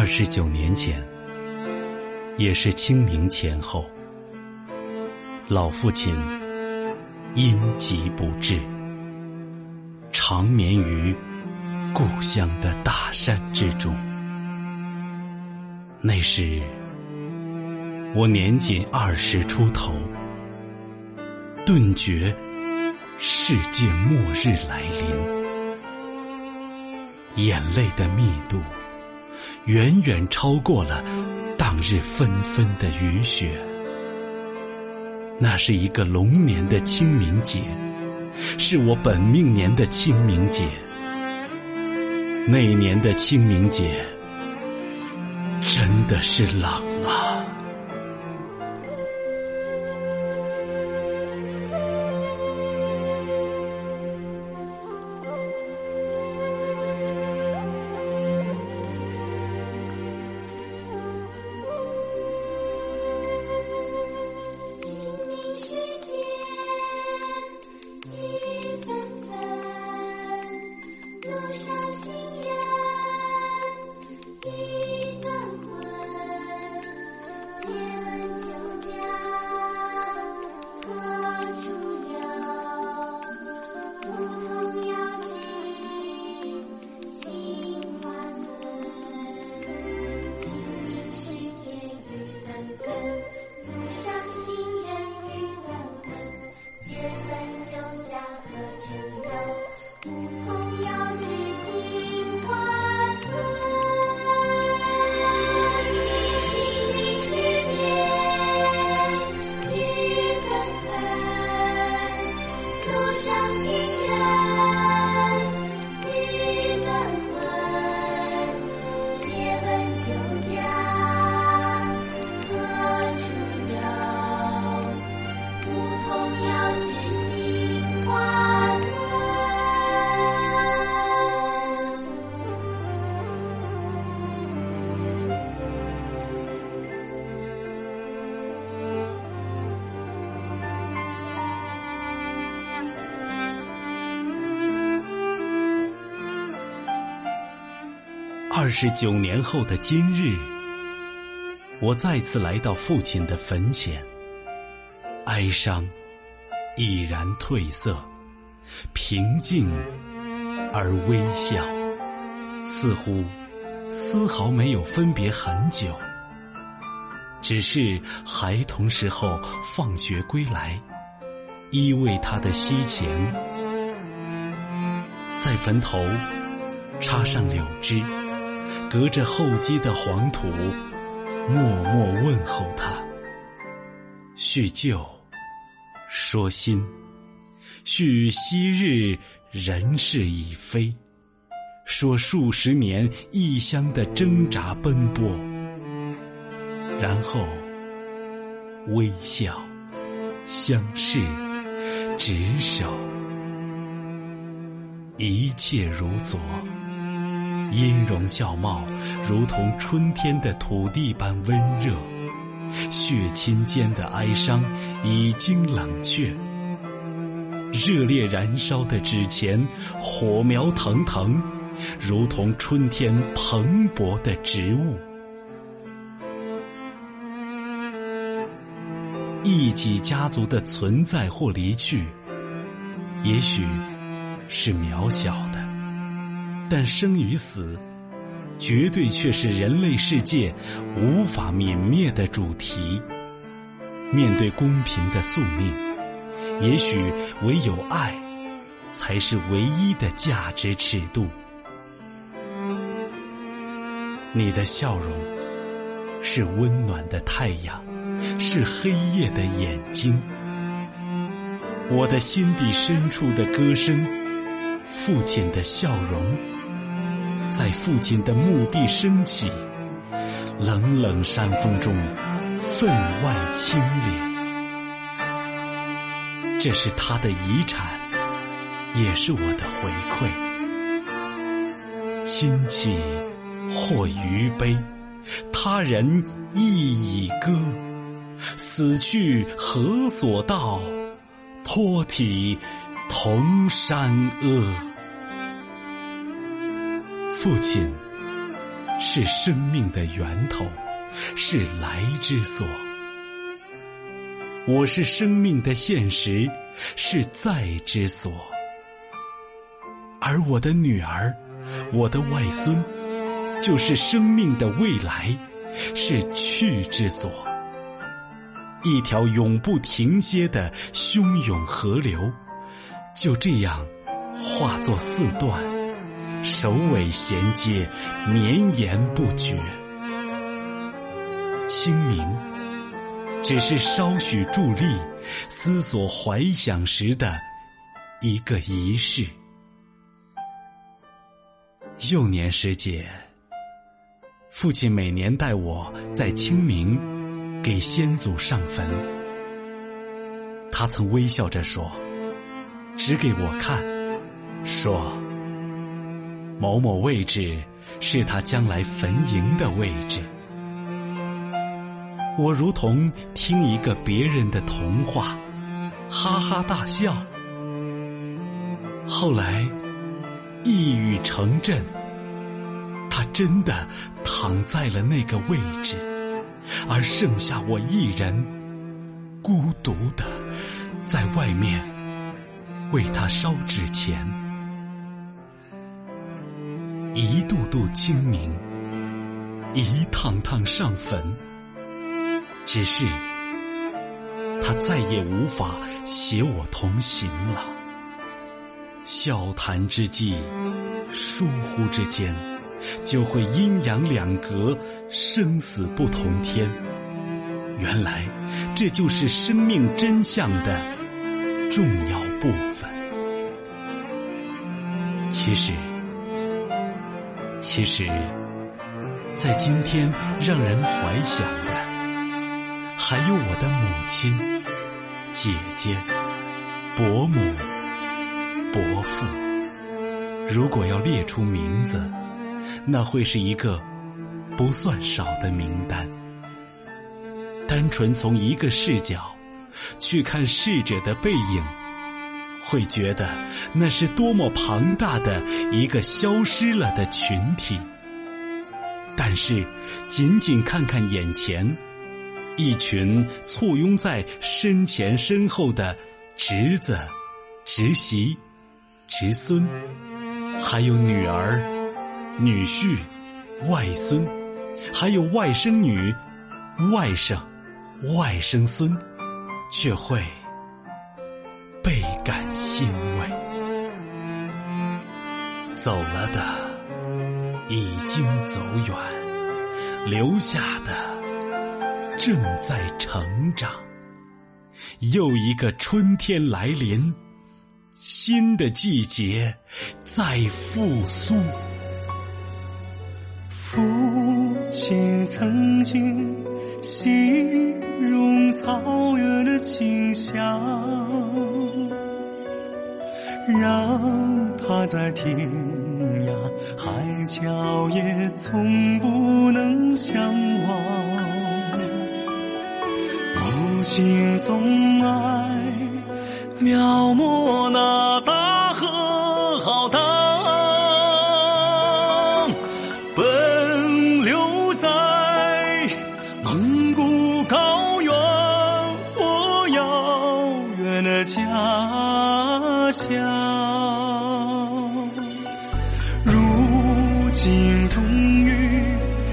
二十九年前，也是清明前后，老父亲因疾不治，长眠于故乡的大山之中。那时，我年仅二十出头，顿觉世界末日来临，眼泪的密度。远远超过了当日纷纷的雨雪。那是一个龙年的清明节，是我本命年的清明节。那年的清明节，真的是冷二十九年后的今日，我再次来到父亲的坟前，哀伤已然褪色，平静而微笑，似乎丝毫没有分别很久，只是孩童时候放学归来，依偎他的膝前，在坟头插上柳枝。隔着厚积的黄土，默默问候他。叙旧，说新，叙昔日人事已非，说数十年异乡的挣扎奔波，然后微笑，相视，执手，一切如昨。音容笑貌，如同春天的土地般温热；血亲间的哀伤已经冷却。热烈燃烧的纸钱，火苗腾腾，如同春天蓬勃的植物。一己家族的存在或离去，也许是渺小的。但生与死，绝对却是人类世界无法泯灭的主题。面对公平的宿命，也许唯有爱，才是唯一的价值尺度。你的笑容，是温暖的太阳，是黑夜的眼睛。我的心底深处的歌声，父亲的笑容。在父亲的墓地升起，冷冷山风中，分外清冽。这是他的遗产，也是我的回馈。亲戚或余悲，他人亦已歌。死去何所道？托体同山阿。父亲是生命的源头，是来之所。我是生命的现实，是在之所。而我的女儿，我的外孙，就是生命的未来，是去之所。一条永不停歇的汹涌河流，就这样化作四段，首尾衔接，绵延不绝。清明，只是稍许伫立、思索、怀想时的一个仪式。幼年时节，父亲每年带我在清明给先祖上坟。他曾微笑着说：“指给我看，说某某位置是他将来坟茔的位置。”我如同听一个别人的童话，哈哈大笑。后来。一语成真，他真的躺在了那个位置，而剩下我一人，孤独的在外面为他烧纸钱。一度度清明，一趟趟上坟，只是他再也无法携我同行了。笑谈之际，疏忽之间，就会阴阳两隔，生死不同天。原来，这就是生命真相的重要部分。其实，其实，在今天让人怀想的，还有我的母亲、姐姐、伯母。伯父，如果要列出名字，那会是一个不算少的名单。单纯从一个视角去看逝者的背影，会觉得那是多么庞大的一个消失了的群体。但是，仅仅看看眼前，一群簇拥在身前身后的侄子、侄媳。侄孙，还有女儿、女婿、外孙，还有外甥女、外甥、外甥孙，却会欣慰。走了的已经走远，留下的正在成长。又一个春天来临。新的季节在复苏。父亲曾经形容草原的清香，让他在天涯海角也从不能相忘。母亲总爱。描摹那大河浩荡，奔流在蒙古高原，我遥远的家想。如今终于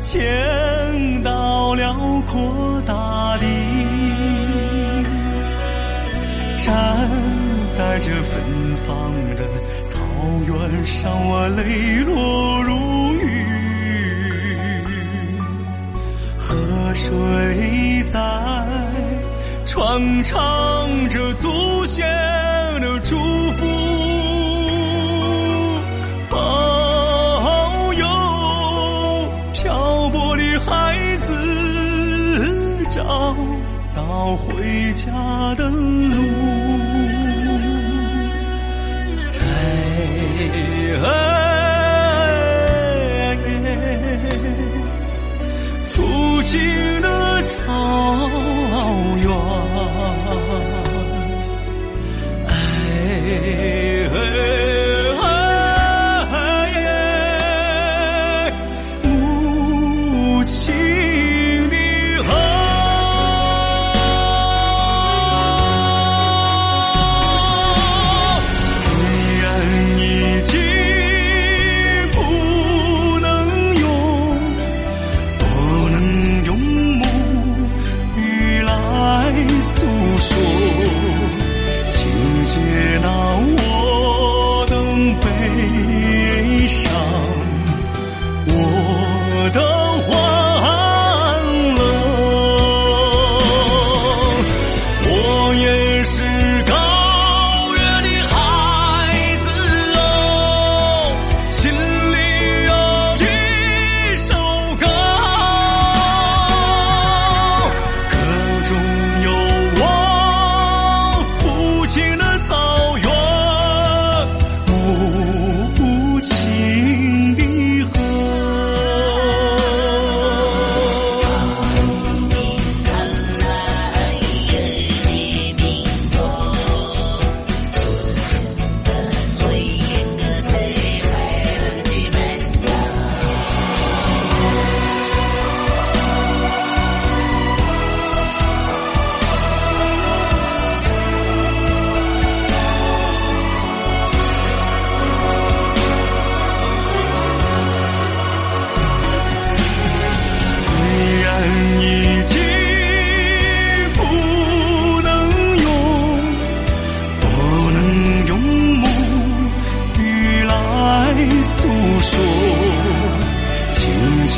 见到辽阔大地。站在这芬芳的草原上，我泪落如雨。河水在传唱着祖先的祝福，保佑漂泊的孩子找到回家的路。父亲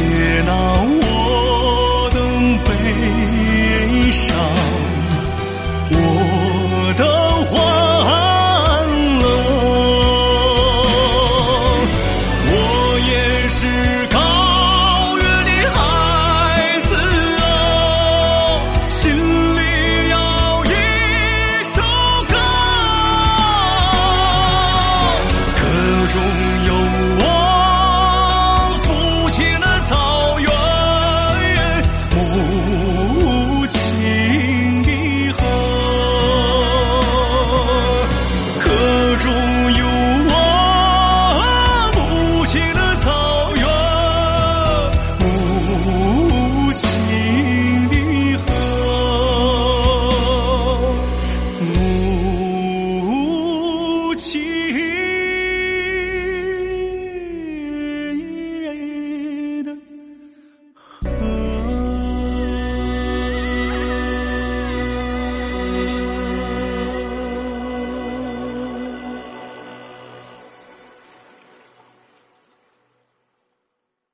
接纳我的悲伤，我的欢乐。我也是高原的孩子啊，心里有一首歌。歌中。